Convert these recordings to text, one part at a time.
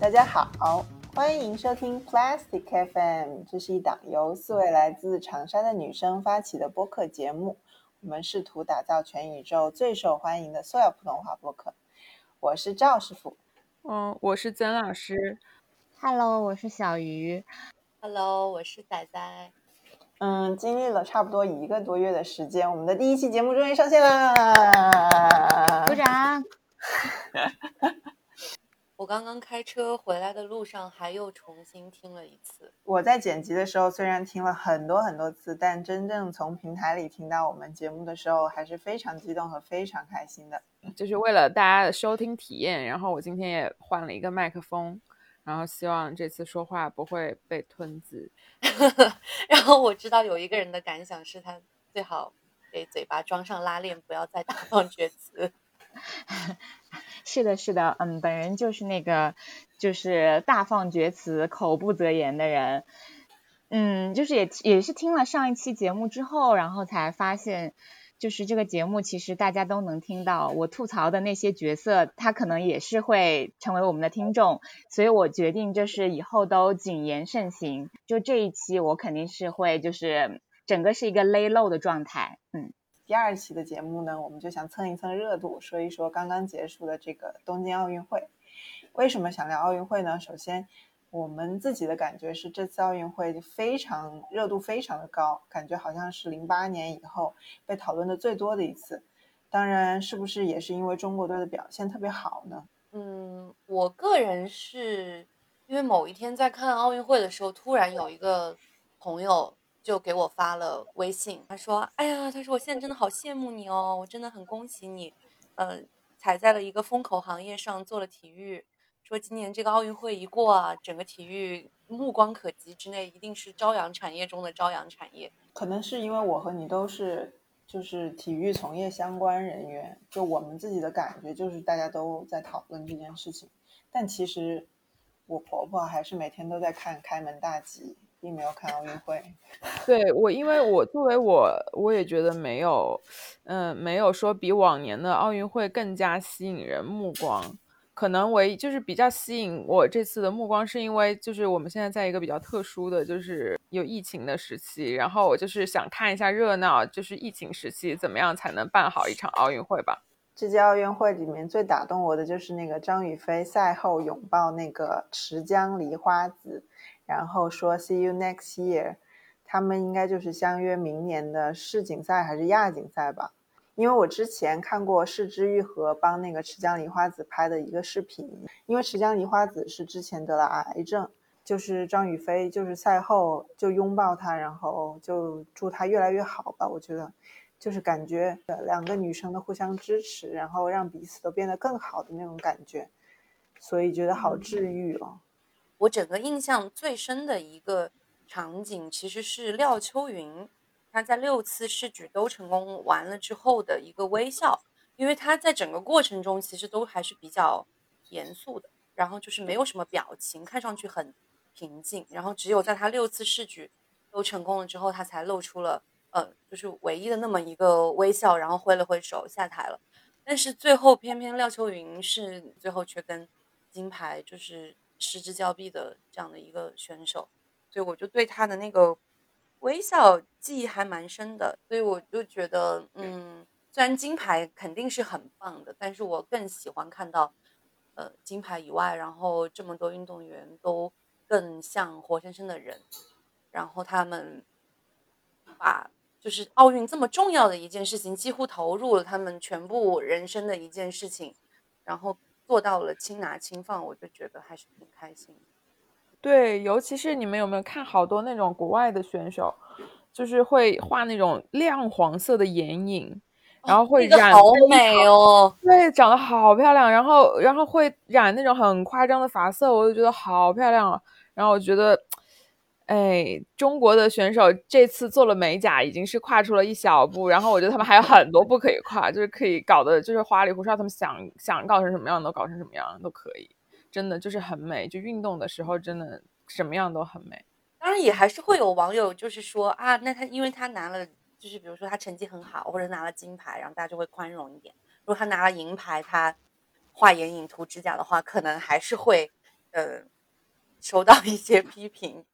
大家好，欢迎收听 Plastic FM，这是一档由四位来自长沙的女生发起的播客节目。我们试图打造全宇宙最受欢迎的所有普通话播客。我是赵师傅，嗯，我是曾老师。Hello，我是小鱼。Hello，我是仔仔。嗯，经历了差不多一个多月的时间，我们的第一期节目终于上线啦！鼓掌。我刚刚开车回来的路上，还又重新听了一次。我在剪辑的时候，虽然听了很多很多次，但真正从平台里听到我们节目的时候，还是非常激动和非常开心的。就是为了大家的收听体验，然后我今天也换了一个麦克风，然后希望这次说话不会被吞字。然后我知道有一个人的感想是他最好给嘴巴装上拉链，不要再大放厥词。是的，是的，嗯，本人就是那个，就是大放厥词、口不择言的人，嗯，就是也也是听了上一期节目之后，然后才发现，就是这个节目其实大家都能听到我吐槽的那些角色，他可能也是会成为我们的听众，所以我决定就是以后都谨言慎行，就这一期我肯定是会就是整个是一个 lay low 的状态，嗯。第二期的节目呢，我们就想蹭一蹭热度，说一说刚刚结束的这个东京奥运会。为什么想聊奥运会呢？首先，我们自己的感觉是这次奥运会非常热度非常的高，感觉好像是零八年以后被讨论的最多的一次。当然，是不是也是因为中国队的表现特别好呢？嗯，我个人是因为某一天在看奥运会的时候，突然有一个朋友。就给我发了微信，他说：“哎呀，他说我现在真的好羡慕你哦，我真的很恭喜你，呃，踩在了一个风口行业上做了体育。说今年这个奥运会一过啊，整个体育目光可及之内，一定是朝阳产业中的朝阳产业。可能是因为我和你都是就是体育从业相关人员，就我们自己的感觉就是大家都在讨论这件事情。但其实我婆婆还是每天都在看开门大吉。”并没有看奥运会，对我，因为我作为我，我也觉得没有，嗯，没有说比往年的奥运会更加吸引人目光。可能唯一就是比较吸引我这次的目光，是因为就是我们现在在一个比较特殊的，就是有疫情的时期，然后我就是想看一下热闹，就是疫情时期怎么样才能办好一场奥运会吧。这届奥运会里面最打动我的就是那个张雨霏赛后拥抱那个池江梨花子。然后说 See you next year，他们应该就是相约明年的世锦赛还是亚锦赛吧？因为我之前看过市之愈和帮那个池江梨花子拍的一个视频，因为池江梨花子是之前得了癌症，就是张雨霏就是赛后就拥抱她，然后就祝她越来越好吧。我觉得就是感觉两个女生的互相支持，然后让彼此都变得更好的那种感觉，所以觉得好治愈哦。我整个印象最深的一个场景，其实是廖秋云，她在六次试举都成功完了之后的一个微笑，因为她在整个过程中其实都还是比较严肃的，然后就是没有什么表情，看上去很平静，然后只有在她六次试举都成功了之后，她才露出了呃，就是唯一的那么一个微笑，然后挥了挥手下台了。但是最后偏偏廖秋云是最后却跟金牌就是。失之交臂的这样的一个选手，所以我就对他的那个微笑记忆还蛮深的。所以我就觉得，嗯，虽然金牌肯定是很棒的，但是我更喜欢看到，呃，金牌以外，然后这么多运动员都更像活生生的人，然后他们把就是奥运这么重要的一件事情，几乎投入了他们全部人生的一件事情，然后。做到了轻拿轻放，我就觉得还是挺开心。对，尤其是你们有没有看好多那种国外的选手，就是会画那种亮黄色的眼影，然后会染好美哦，对，长得好漂亮。然后，然后会染那种很夸张的发色，我就觉得好漂亮啊。然后我觉得。哎，中国的选手这次做了美甲，已经是跨出了一小步。然后我觉得他们还有很多步可以跨，就是可以搞的，就是花里胡哨。他们想想搞成什么样都搞成什么样都可以，真的就是很美。就运动的时候，真的什么样都很美。当然，也还是会有网友就是说啊，那他因为他拿了，就是比如说他成绩很好，或者拿了金牌，然后大家就会宽容一点。如果他拿了银牌，他画眼影、涂指甲的话，可能还是会呃收到一些 批评。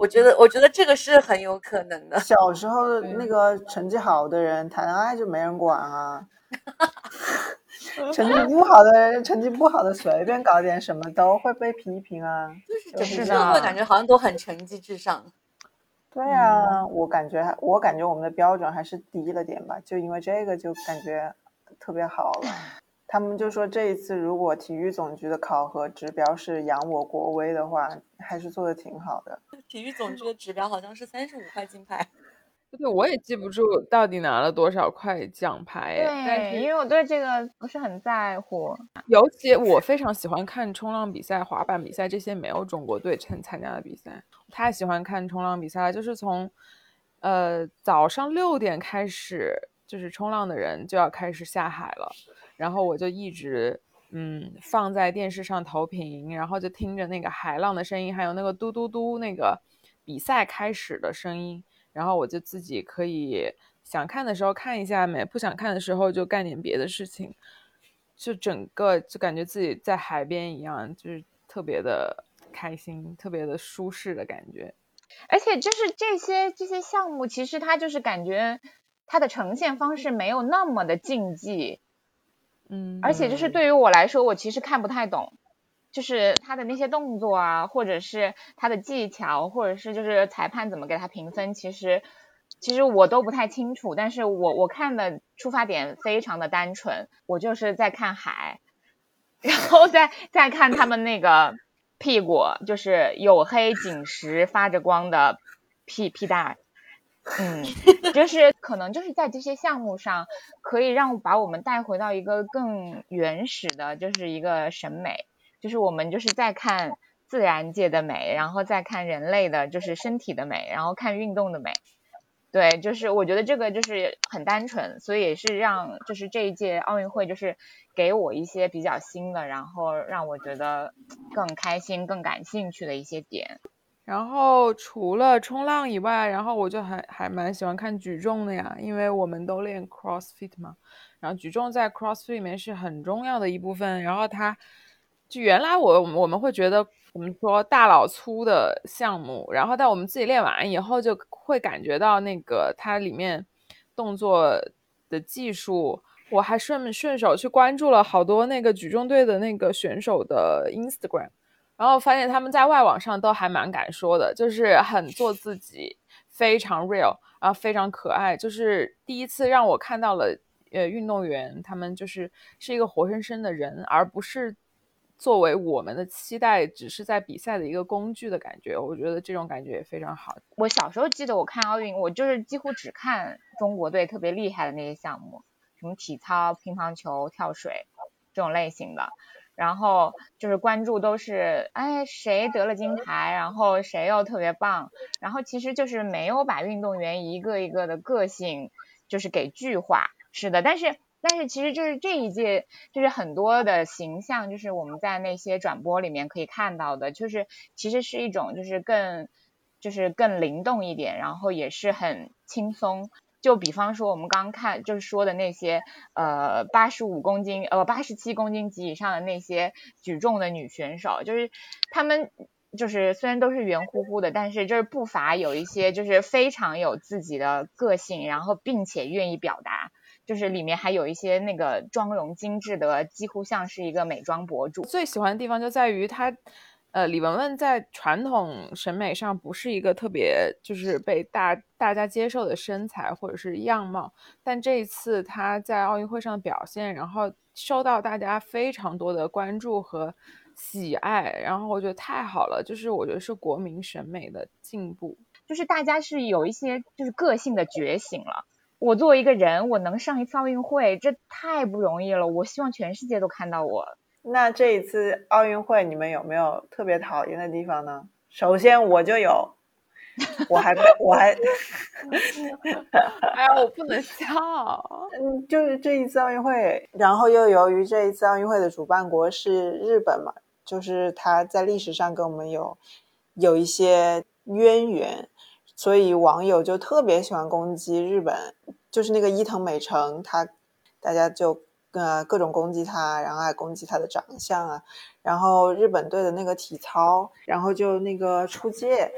我觉得，我觉得这个是很有可能的。小时候那个成绩好的人谈恋爱就没人管啊，成绩不好的人，成绩不好的随便搞点什么都会被批评啊。就是整个社会感觉好像都很成绩至上。对啊，我感觉我感觉我们的标准还是低了点吧，就因为这个就感觉特别好了。他们就说这一次如果体育总局的考核指标是扬我国威的话，还是做的挺好的。体育总局的指标好像是三十五块金牌。对，我也记不住到底拿了多少块奖牌。但对，是因为我对这个不是很在乎。尤其我非常喜欢看冲浪比赛、滑板比赛这些没有中国队参参加的比赛，太喜欢看冲浪比赛了。就是从呃早上六点开始，就是冲浪的人就要开始下海了，然后我就一直嗯放在电视上投屏，然后就听着那个海浪的声音，还有那个嘟嘟嘟那个比赛开始的声音，然后我就自己可以想看的时候看一下没，不想看的时候就干点别的事情。就整个就感觉自己在海边一样，就是特别的开心，特别的舒适的感觉。而且就是这些这些项目，其实它就是感觉它的呈现方式没有那么的竞技，嗯，而且就是对于我来说，我其实看不太懂，就是他的那些动作啊，或者是他的技巧，或者是就是裁判怎么给他评分，其实其实我都不太清楚。但是我我看的出发点非常的单纯，我就是在看海，然后再再看他们那个屁股，就是黝黑紧实发着光的屁屁蛋。嗯 就是可能就是在这些项目上，可以让把我们带回到一个更原始的，就是一个审美，就是我们就是在看自然界的美，然后再看人类的，就是身体的美，然后看运动的美。对，就是我觉得这个就是很单纯，所以也是让就是这一届奥运会就是给我一些比较新的，然后让我觉得更开心、更感兴趣的一些点。然后除了冲浪以外，然后我就还还蛮喜欢看举重的呀，因为我们都练 CrossFit 嘛，然后举重在 CrossFit 里面是很重要的一部分。然后它就原来我我们会觉得我们说大老粗的项目，然后但我们自己练完以后就会感觉到那个它里面动作的技术。我还顺顺手去关注了好多那个举重队的那个选手的 Instagram。然后发现他们在外网上都还蛮敢说的，就是很做自己，非常 real，然后非常可爱。就是第一次让我看到了，呃，运动员他们就是是一个活生生的人，而不是作为我们的期待，只是在比赛的一个工具的感觉。我觉得这种感觉也非常好。我小时候记得我看奥运，我就是几乎只看中国队特别厉害的那些项目，什么体操、乒乓球、跳水这种类型的。然后就是关注都是，哎，谁得了金牌，然后谁又特别棒，然后其实就是没有把运动员一个一个的个性就是给具化，是的，但是但是其实就是这一届就是很多的形象，就是我们在那些转播里面可以看到的，就是其实是一种就是更就是更灵动一点，然后也是很轻松。就比方说我们刚看就是说的那些呃八十五公斤呃八十七公斤及以上的那些举重的女选手，就是她们就是虽然都是圆乎乎的，但是就是不乏有一些就是非常有自己的个性，然后并且愿意表达，就是里面还有一些那个妆容精致的，几乎像是一个美妆博主。最喜欢的地方就在于她。呃，李雯雯在传统审美上不是一个特别就是被大大家接受的身材或者是样貌，但这一次她在奥运会上的表现，然后受到大家非常多的关注和喜爱，然后我觉得太好了，就是我觉得是国民审美的进步，就是大家是有一些就是个性的觉醒了。我作为一个人，我能上一次奥运会，这太不容易了。我希望全世界都看到我。那这一次奥运会，你们有没有特别讨厌的地方呢？首先我就有，我还 我还，哎呀，我不能笑。嗯，就是这一次奥运会，然后又由于这一次奥运会的主办国是日本嘛，就是他在历史上跟我们有有一些渊源，所以网友就特别喜欢攻击日本，就是那个伊藤美诚，他大家就。呃各种攻击他，然后还攻击他的长相啊。然后日本队的那个体操，然后就那个出界，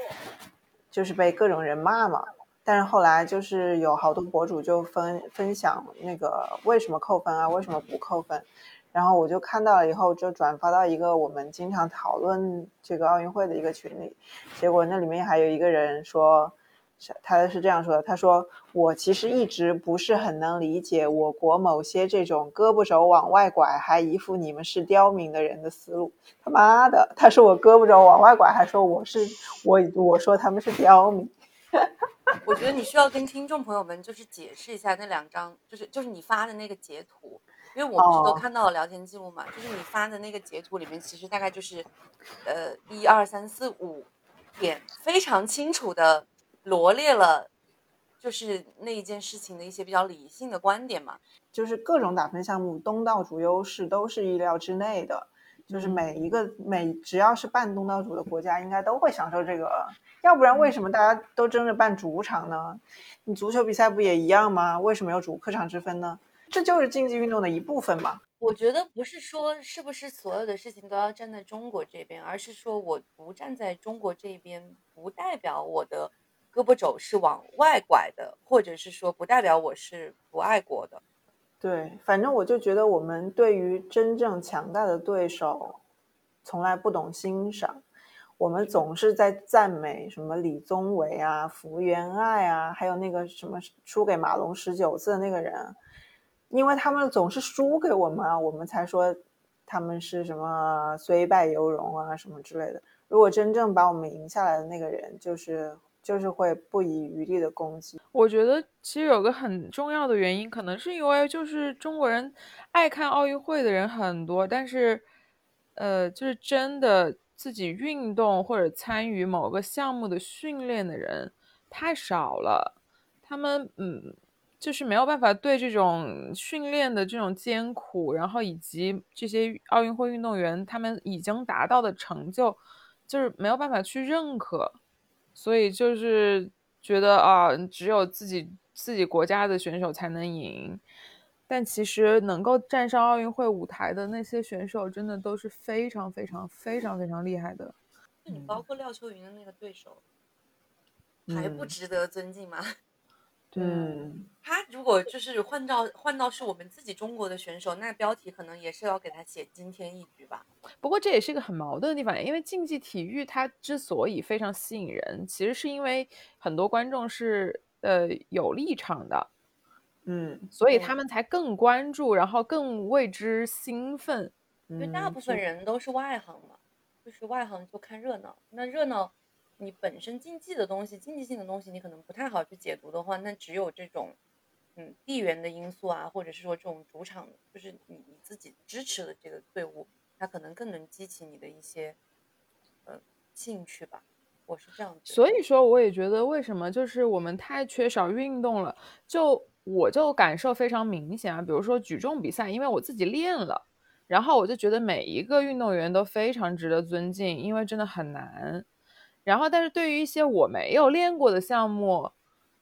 就是被各种人骂嘛。但是后来就是有好多博主就分分享那个为什么扣分啊，为什么不扣分。然后我就看到了以后，就转发到一个我们经常讨论这个奥运会的一个群里。结果那里面还有一个人说，他是这样说的：“他说我其实一直不是很能理解我国某些这种胳膊肘往外拐，还一副你们是刁民的人的思路。他妈的，他说我胳膊肘往外拐，还说我是我我说他们是刁民。我觉得你需要跟听众朋友们就是解释一下那两张，就是就是你发的那个截图。”因为我们是都看到了聊天记录嘛，就是你发的那个截图里面，其实大概就是，呃，一二三四五点，非常清楚的罗列了，就是那一件事情的一些比较理性的观点嘛。就是各种打分项目，东道主优势都是意料之内的。就是每一个每只要是办东道主的国家，应该都会享受这个，要不然为什么大家都争着办主场呢？你足球比赛不也一样吗？为什么有主客场之分呢？这就是竞技运动的一部分嘛？我觉得不是说是不是所有的事情都要站在中国这边，而是说我不站在中国这边，不代表我的胳膊肘是往外拐的，或者是说不代表我是不爱国的。对，反正我就觉得我们对于真正强大的对手，从来不懂欣赏，我们总是在赞美什么李宗伟啊、福原爱啊，还有那个什么输给马龙十九次的那个人。因为他们总是输给我们啊，我们才说他们是什么虽败犹荣啊什么之类的。如果真正把我们赢下来的那个人，就是就是会不遗余力的攻击。我觉得其实有个很重要的原因，可能是因为就是中国人爱看奥运会的人很多，但是呃，就是真的自己运动或者参与某个项目的训练的人太少了。他们嗯。就是没有办法对这种训练的这种艰苦，然后以及这些奥运会运动员他们已经达到的成就，就是没有办法去认可，所以就是觉得啊，只有自己自己国家的选手才能赢。但其实能够站上奥运会舞台的那些选手，真的都是非常非常非常非常厉害的。你包括廖秋云的那个对手，还不值得尊敬吗？嗯，他如果就是换到换到是我们自己中国的选手，那标题可能也是要给他写惊天一局吧。不过这也是一个很矛盾的地方，因为竞技体育它之所以非常吸引人，其实是因为很多观众是呃有立场的，嗯，所以他们才更关注，然后更为之兴奋。因为大部分人都是外行嘛，就是外行就看热闹，那热闹。你本身竞技的东西，竞技性的东西，你可能不太好去解读的话，那只有这种，嗯，地缘的因素啊，或者是说这种主场，就是你你自己支持的这个队伍，它可能更能激起你的一些，呃，兴趣吧。我是这样。所以说，我也觉得为什么就是我们太缺少运动了，就我就感受非常明显啊。比如说举重比赛，因为我自己练了，然后我就觉得每一个运动员都非常值得尊敬，因为真的很难。然后，但是对于一些我没有练过的项目，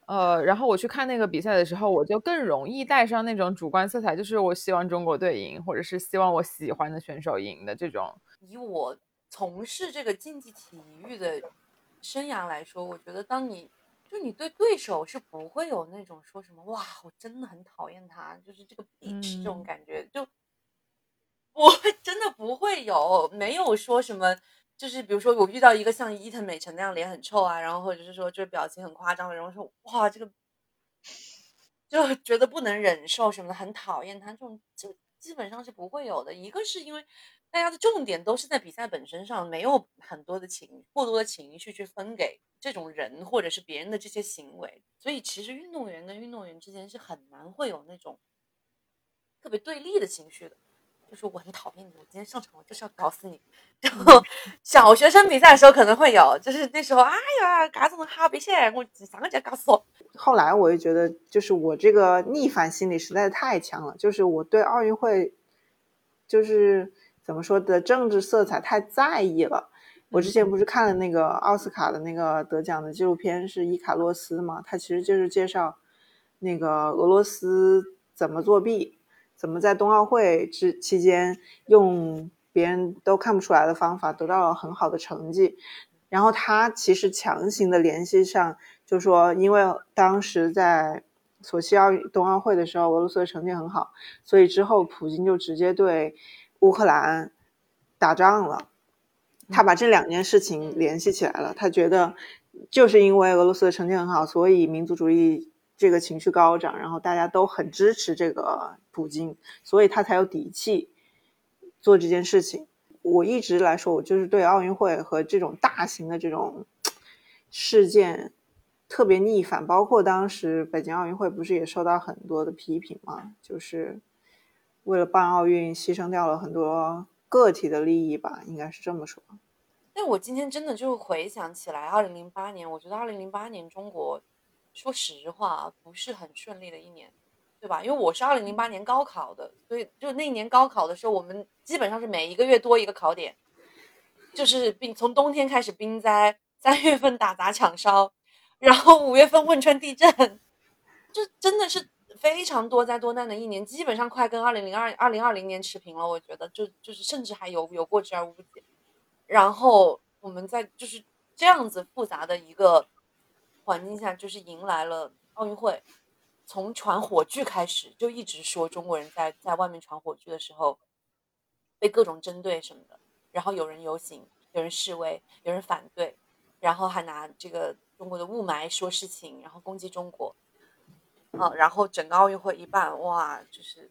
呃，然后我去看那个比赛的时候，我就更容易带上那种主观色彩，就是我希望中国队赢，或者是希望我喜欢的选手赢的这种。以我从事这个竞技体育的生涯来说，我觉得当你就你对对手是不会有那种说什么哇，我真的很讨厌他，就是这个 bitch 这种感觉，就 我真的不会有，没有说什么。就是比如说，我遇到一个像伊藤美诚那样脸很臭啊，然后或者是说就是表情很夸张的人，说哇这个就 觉得不能忍受什么的，很讨厌他这种，就基本上是不会有的。一个是因为大家的重点都是在比赛本身上，没有很多的情过多的情绪去分给这种人或者是别人的这些行为，所以其实运动员跟运动员之间是很难会有那种特别对立的情绪的。就是我很讨厌你，我今天上场我就是要搞死你。然后小学生比赛的时候可能会有，就是那时候哎呀，嘎子么好别谢，我三个就搞死我。后来我就觉得，就是我这个逆反心理实在是太强了，就是我对奥运会，就是怎么说的政治色彩太在意了。我之前不是看了那个奥斯卡的那个得奖的纪录片是伊卡洛斯嘛，他其实就是介绍那个俄罗斯怎么作弊。怎么在冬奥会之期间用别人都看不出来的方法得到了很好的成绩。然后他其实强行的联系上，就说因为当时在索契奥冬奥会的时候，俄罗斯的成绩很好，所以之后普京就直接对乌克兰打仗了。他把这两件事情联系起来了，他觉得就是因为俄罗斯的成绩很好，所以民族主义这个情绪高涨，然后大家都很支持这个普京，所以他才有底气做这件事情。我一直来说，我就是对奥运会和这种大型的这种事件特别逆反，包括当时北京奥运会不是也受到很多的批评吗？就是为了办奥运牺牲掉了很多。个体的利益吧，应该是这么说。但我今天真的就回想起来，二零零八年，我觉得二零零八年中国，说实话不是很顺利的一年，对吧？因为我是二零零八年高考的，所以就那一年高考的时候，我们基本上是每一个月多一个考点，就是冰从冬天开始冰灾，三月份打砸抢烧，然后五月份汶川地震，就真的是。非常多灾多难的一年，基本上快跟二零零二二零二零年持平了。我觉得，就就是甚至还有有过之而无不及。然后我们在就是这样子复杂的一个环境下，就是迎来了奥运会。从传火炬开始，就一直说中国人在在外面传火炬的时候被各种针对什么的。然后有人游行，有人示威，有人反对，然后还拿这个中国的雾霾说事情，然后攻击中国。啊，然后整个奥运会一半，哇，就是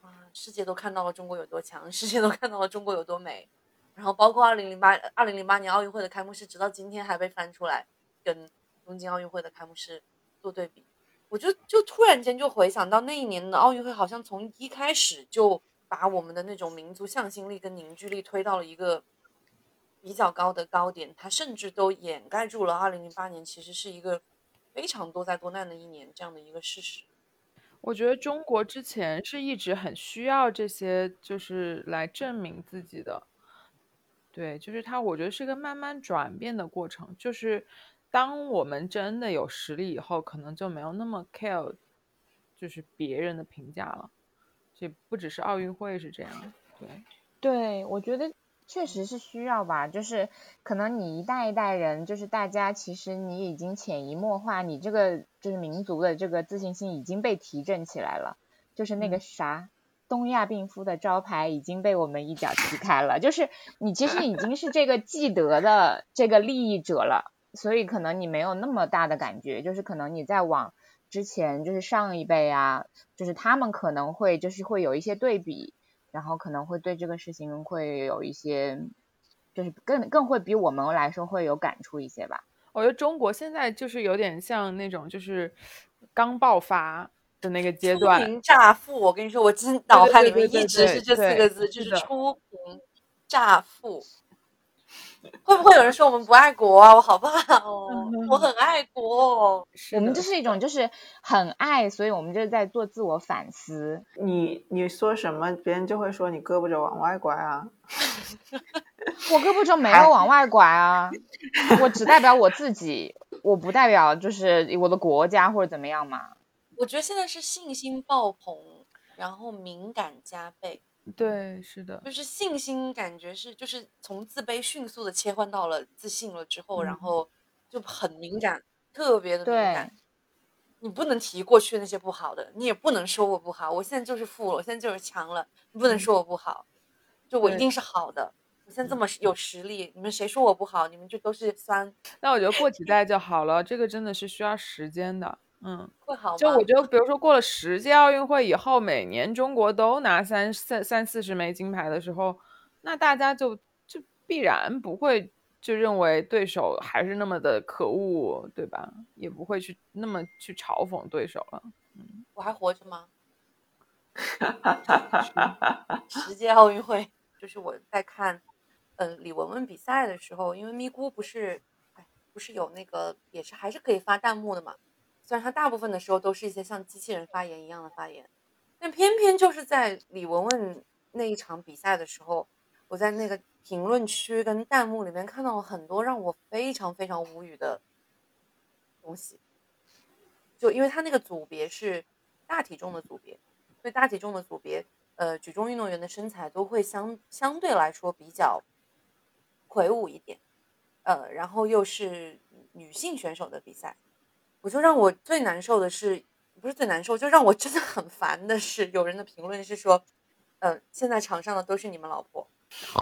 啊，世界都看到了中国有多强，世界都看到了中国有多美。然后包括二零零八二零零八年奥运会的开幕式，直到今天还被翻出来跟东京奥运会的开幕式做对比。我就就突然间就回想到那一年的奥运会，好像从一开始就把我们的那种民族向心力跟凝聚力推到了一个比较高的高点，它甚至都掩盖住了二零零八年其实是一个。非常多灾多难的一年，这样的一个事实。我觉得中国之前是一直很需要这些，就是来证明自己的。对，就是它，我觉得是个慢慢转变的过程。就是当我们真的有实力以后，可能就没有那么 care，就是别人的评价了。这不只是奥运会是这样。对，对我觉得。确实是需要吧，就是可能你一代一代人，就是大家其实你已经潜移默化，你这个就是民族的这个自信心已经被提振起来了，就是那个啥东亚病夫的招牌已经被我们一脚踢开了，就是你其实已经是这个既得的这个利益者了，所以可能你没有那么大的感觉，就是可能你在往之前就是上一辈啊，就是他们可能会就是会有一些对比。然后可能会对这个事情会有一些，就是更更会比我们来说会有感触一些吧。我觉得中国现在就是有点像那种就是刚爆发的那个阶段，初贫乍富。我跟你说，我真脑海里面一直是这四个字，就是初贫乍富。会不会有人说我们不爱国啊？我好怕哦，我很爱国。我们这是一种就是很爱，所以我们就是在做自我反思。你你说什么，别人就会说你胳膊肘往外拐啊。我胳膊肘没有往外拐啊，我只代表我自己，我不代表就是我的国家或者怎么样嘛。我觉得现在是信心爆棚，然后敏感加倍。对，是的，就是信心，感觉是就是从自卑迅速的切换到了自信了之后，然后就很敏感，特别的敏感。你不能提过去那些不好的，你也不能说我不好。我现在就是富了，我现在就是强了，你不能说我不好，就我一定是好的。我现在这么有实力，你们谁说我不好，你们就都是酸。那我觉得过几代就好了，这个真的是需要时间的。嗯，会好。就我觉得，比如说过了十届奥运会以后，每年中国都拿三三三四十枚金牌的时候，那大家就就必然不会就认为对手还是那么的可恶，对吧？也不会去那么去嘲讽对手了。嗯，我还活着吗？十届奥运会，就是我在看，嗯，李雯雯比赛的时候，因为咪咕不是，哎，不是有那个也是还是可以发弹幕的嘛。虽然他大部分的时候都是一些像机器人发言一样的发言，但偏偏就是在李雯雯那一场比赛的时候，我在那个评论区跟弹幕里面看到了很多让我非常非常无语的东西。就因为他那个组别是大体重的组别，所以大体重的组别，呃，举重运动员的身材都会相相对来说比较魁梧一点，呃，然后又是女性选手的比赛，我就让我最难受的是，不是最难受，就让我真的很烦的是，有人的评论是说，呃，现在场上的都是你们老婆，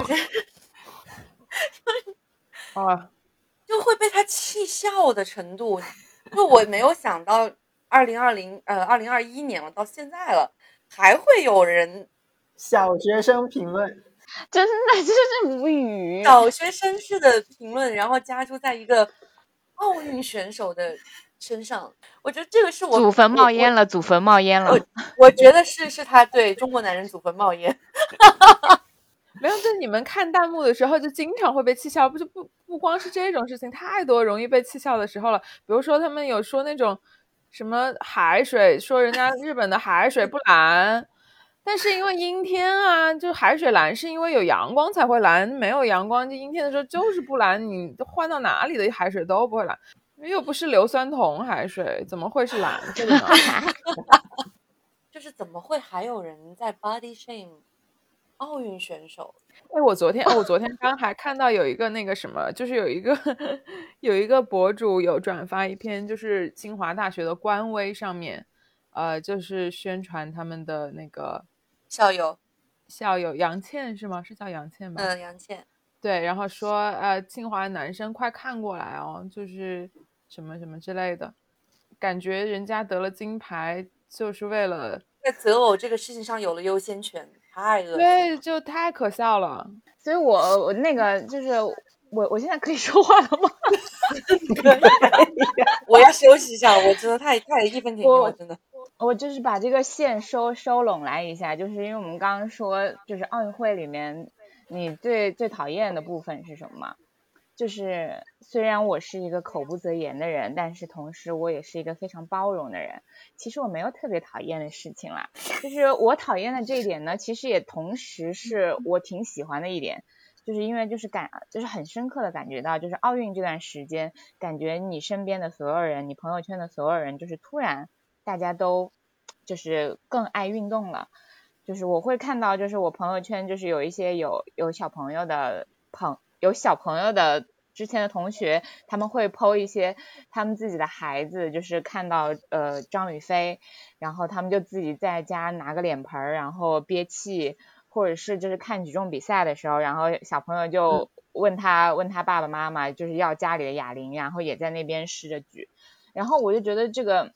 就是。啊，就会被他气笑的程度，就我没有想到，二零二零呃二零二一年了，到现在了，还会有人小学生评论，真的就是无语。小学生式的评论，然后加注在一个奥运选手的身上，我觉得这个是我祖坟冒烟了，祖坟冒烟了。我 我觉得是是他对中国男人祖坟冒烟，没有，就你们看弹幕的时候，就经常会被气笑，不就不不光是这种事情，太多容易被气笑的时候了。比如说他们有说那种什么海水，说人家日本的海水不蓝，但是因为阴天啊，就海水蓝是因为有阳光才会蓝，没有阳光就阴天的时候就是不蓝，你换到哪里的海水都不会蓝，又不是硫酸铜海水，怎么会是蓝色的呢？就是怎么会还有人在 body shame 奥运选手？哎，我昨天，我昨天刚还看到有一个那个什么，就是有一个 有一个博主有转发一篇，就是清华大学的官微上面，呃，就是宣传他们的那个校友，校友杨倩是吗？是叫杨倩吧？嗯，杨倩，对，然后说呃，清华男生快看过来哦，就是什么什么之类的，感觉人家得了金牌就是为了在择偶这个事情上有了优先权，太恶心了。对，就太可笑了。所以我我那个就是我我现在可以说话了吗？我要休息一下，我真的太太义愤填膺我了，真的。我就是把这个线收收拢来一下，就是因为我们刚刚说，就是奥运会里面你最最讨厌的部分是什么嘛？就是虽然我是一个口不择言的人，但是同时我也是一个非常包容的人。其实我没有特别讨厌的事情啦，就是我讨厌的这一点呢，其实也同时是我挺喜欢的一点。就是因为就是感就是很深刻的感觉到，就是奥运这段时间，感觉你身边的所有人，你朋友圈的所有人，就是突然大家都就是更爱运动了。就是我会看到，就是我朋友圈就是有一些有有小朋友的朋有小朋友的之前的同学，他们会 PO 一些他们自己的孩子，就是看到呃张雨霏，然后他们就自己在家拿个脸盆儿，然后憋气。或者是就是看举重比赛的时候，然后小朋友就问他、问他爸爸妈妈，就是要家里的哑铃，然后也在那边试着举，然后我就觉得这个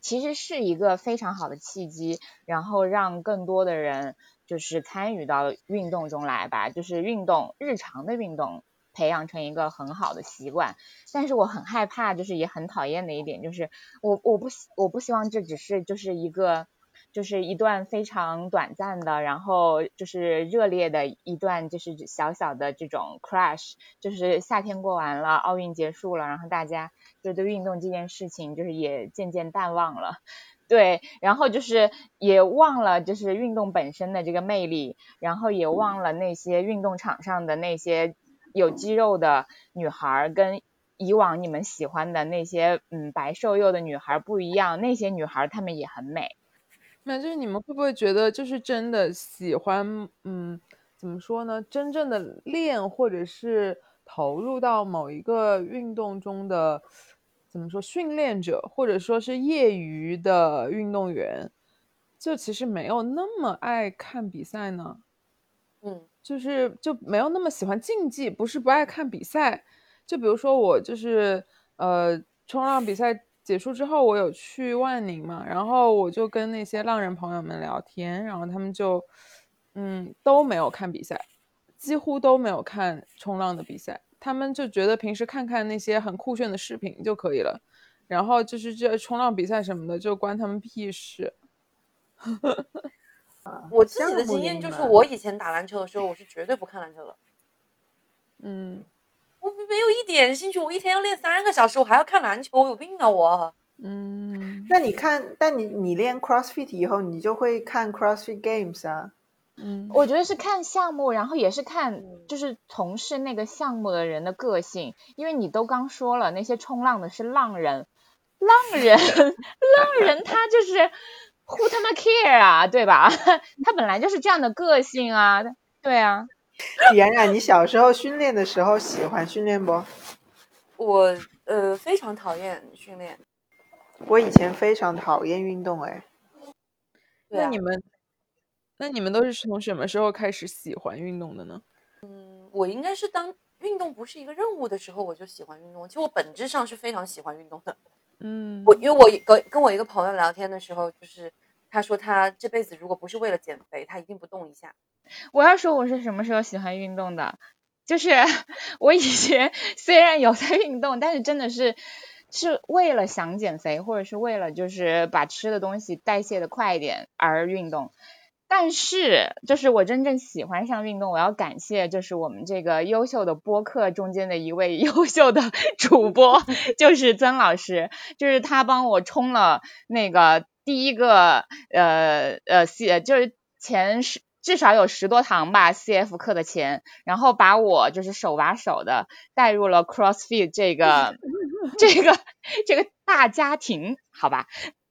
其实是一个非常好的契机，然后让更多的人就是参与到运动中来吧，就是运动日常的运动培养成一个很好的习惯。但是我很害怕，就是也很讨厌的一点就是我我不希我不希望这只是就是一个。就是一段非常短暂的，然后就是热烈的一段，就是小小的这种 crash，就是夏天过完了，奥运结束了，然后大家就对运动这件事情就是也渐渐淡忘了，对，然后就是也忘了就是运动本身的这个魅力，然后也忘了那些运动场上的那些有肌肉的女孩跟以往你们喜欢的那些嗯白瘦幼的女孩不一样，那些女孩她们也很美。那就是你们会不会觉得，就是真的喜欢，嗯，怎么说呢？真正的练或者是投入到某一个运动中的，怎么说，训练者或者说是业余的运动员，就其实没有那么爱看比赛呢？嗯，就是就没有那么喜欢竞技，不是不爱看比赛。就比如说我就是呃，冲浪比赛。结束之后，我有去万宁嘛，然后我就跟那些浪人朋友们聊天，然后他们就，嗯，都没有看比赛，几乎都没有看冲浪的比赛，他们就觉得平时看看那些很酷炫的视频就可以了，然后就是这冲浪比赛什么的就关他们屁事。我自己的经验就是，我以前打篮球的时候，我是绝对不看篮球的。嗯。我没有一点兴趣，我一天要练三个小时，我还要看篮球，我有病啊我！嗯，那你看，但你你练 CrossFit 以后，你就会看 CrossFit Games 啊。嗯，我觉得是看项目，然后也是看就是从事那个项目的人的个性，因为你都刚说了，那些冲浪的是浪人，浪人，浪人他就是，Who 他妈 care 啊，对吧？他本来就是这样的个性啊，对啊。冉冉，你小时候训练的时候喜欢训练不？我呃非常讨厌训练。我以前非常讨厌运动，哎。那你们，那你们都是从什么时候开始喜欢运动的呢？嗯，我应该是当运动不是一个任务的时候，我就喜欢运动。其实我本质上是非常喜欢运动的。嗯，我因为我跟跟我一个朋友聊天的时候，就是他说他这辈子如果不是为了减肥，他一定不动一下。我要说我是什么时候喜欢运动的，就是 我以前虽然有在运动，但是真的是是为了想减肥，或者是为了就是把吃的东西代谢的快一点而运动。但是就是我真正喜欢上运动，我要感谢就是我们这个优秀的播客中间的一位 优秀的主播，就是曾老师，就是他帮我充了那个第一个呃呃 C，，就是前十。至少有十多堂吧，CF 课的钱，然后把我就是手把手的带入了 CrossFit 这个 这个 这个大家庭，好吧，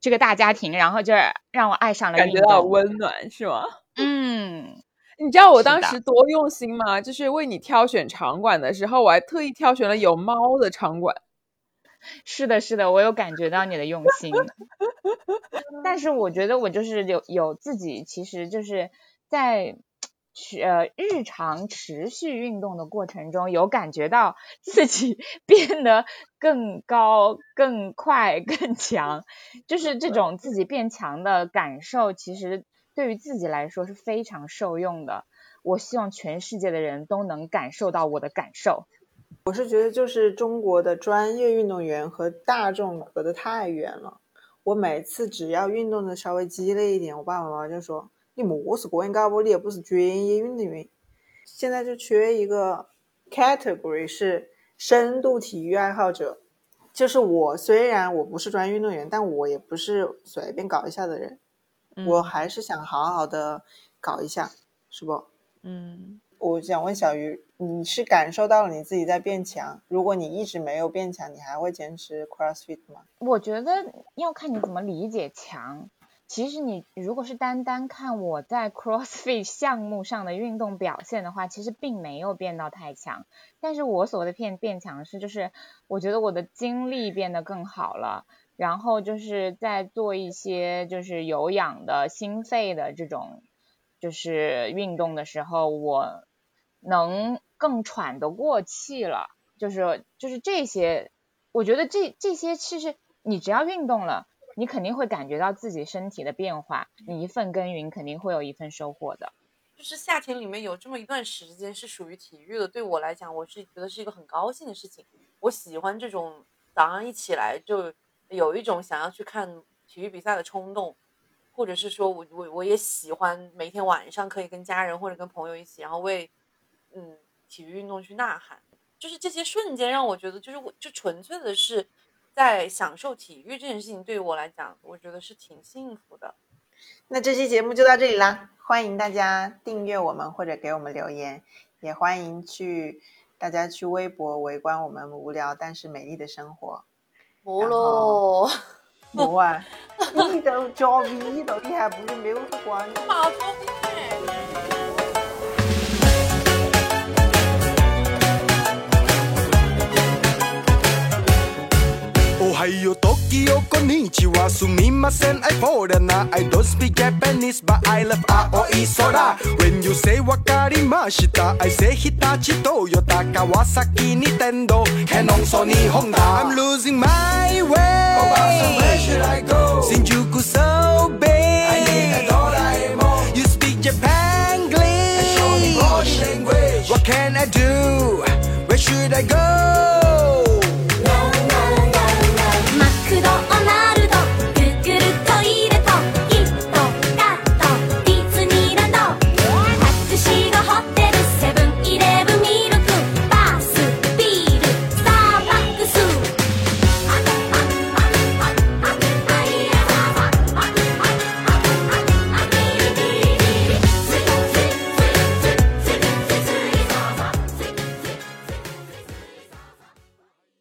这个大家庭，然后就是让我爱上了感觉到温暖是吗？嗯，你知道我当时多用心吗？就是为你挑选场馆的时候，我还特意挑选了有猫的场馆。是的，是的，我有感觉到你的用心。但是我觉得我就是有有自己，其实就是。在呃日常持续运动的过程中，有感觉到 自己 变得更高、更快、更强，就是这种自己变强的感受，其实对于自己来说是非常受用的。我希望全世界的人都能感受到我的感受。我是觉得，就是中国的专业运动员和大众隔得太远了。我每次只要运动的稍微激烈一点，我爸爸妈妈就说。你莫是个人搞不？你又不是专业运动员。现在就缺一个 category 是深度体育爱好者。就是我虽然我不是专业运动员，但我也不是随便搞一下的人。我还是想好好的搞一下，是不？嗯。我想问小鱼，你是感受到了你自己在变强？如果你一直没有变强，你还会坚持 CrossFit 吗？我觉得要看你怎么理解强。其实你如果是单单看我在 CrossFit 项目上的运动表现的话，其实并没有变到太强。但是我所谓的变变强是，就是我觉得我的精力变得更好了，然后就是在做一些就是有氧的心肺的这种就是运动的时候，我能更喘得过气了。就是就是这些，我觉得这这些其实你只要运动了。你肯定会感觉到自己身体的变化，你一份耕耘肯定会有一份收获的。就是夏天里面有这么一段时间是属于体育的，对我来讲，我是觉得是一个很高兴的事情。我喜欢这种早上一起来就有一种想要去看体育比赛的冲动，或者是说我我我也喜欢每天晚上可以跟家人或者跟朋友一起，然后为嗯体育运动去呐喊。就是这些瞬间让我觉得，就是我就纯粹的是。在享受体育这件事情，对于我来讲，我觉得是挺幸福的。那这期节目就到这里啦，欢迎大家订阅我们或者给我们留言，也欢迎去大家去微博围观我们无聊但是美丽的生活。无喽，无啊，你都叫 V 了，你还不如没有关。马蜂。Ohio, Tokyo, Konichiwa, sumimasen, I foreigner I don't speak Japanese, but I love Aoi Sora. When you say wakarimashita, I say Hitachi, Toyota, Kawasaki, Nintendo, Canon, Sony, Honda. I'm losing my way. Oh, where should I go? Shinjuku, so big. I need a Doraemon. You speak Japan, Glee And show me language. What can I do? Where should I go?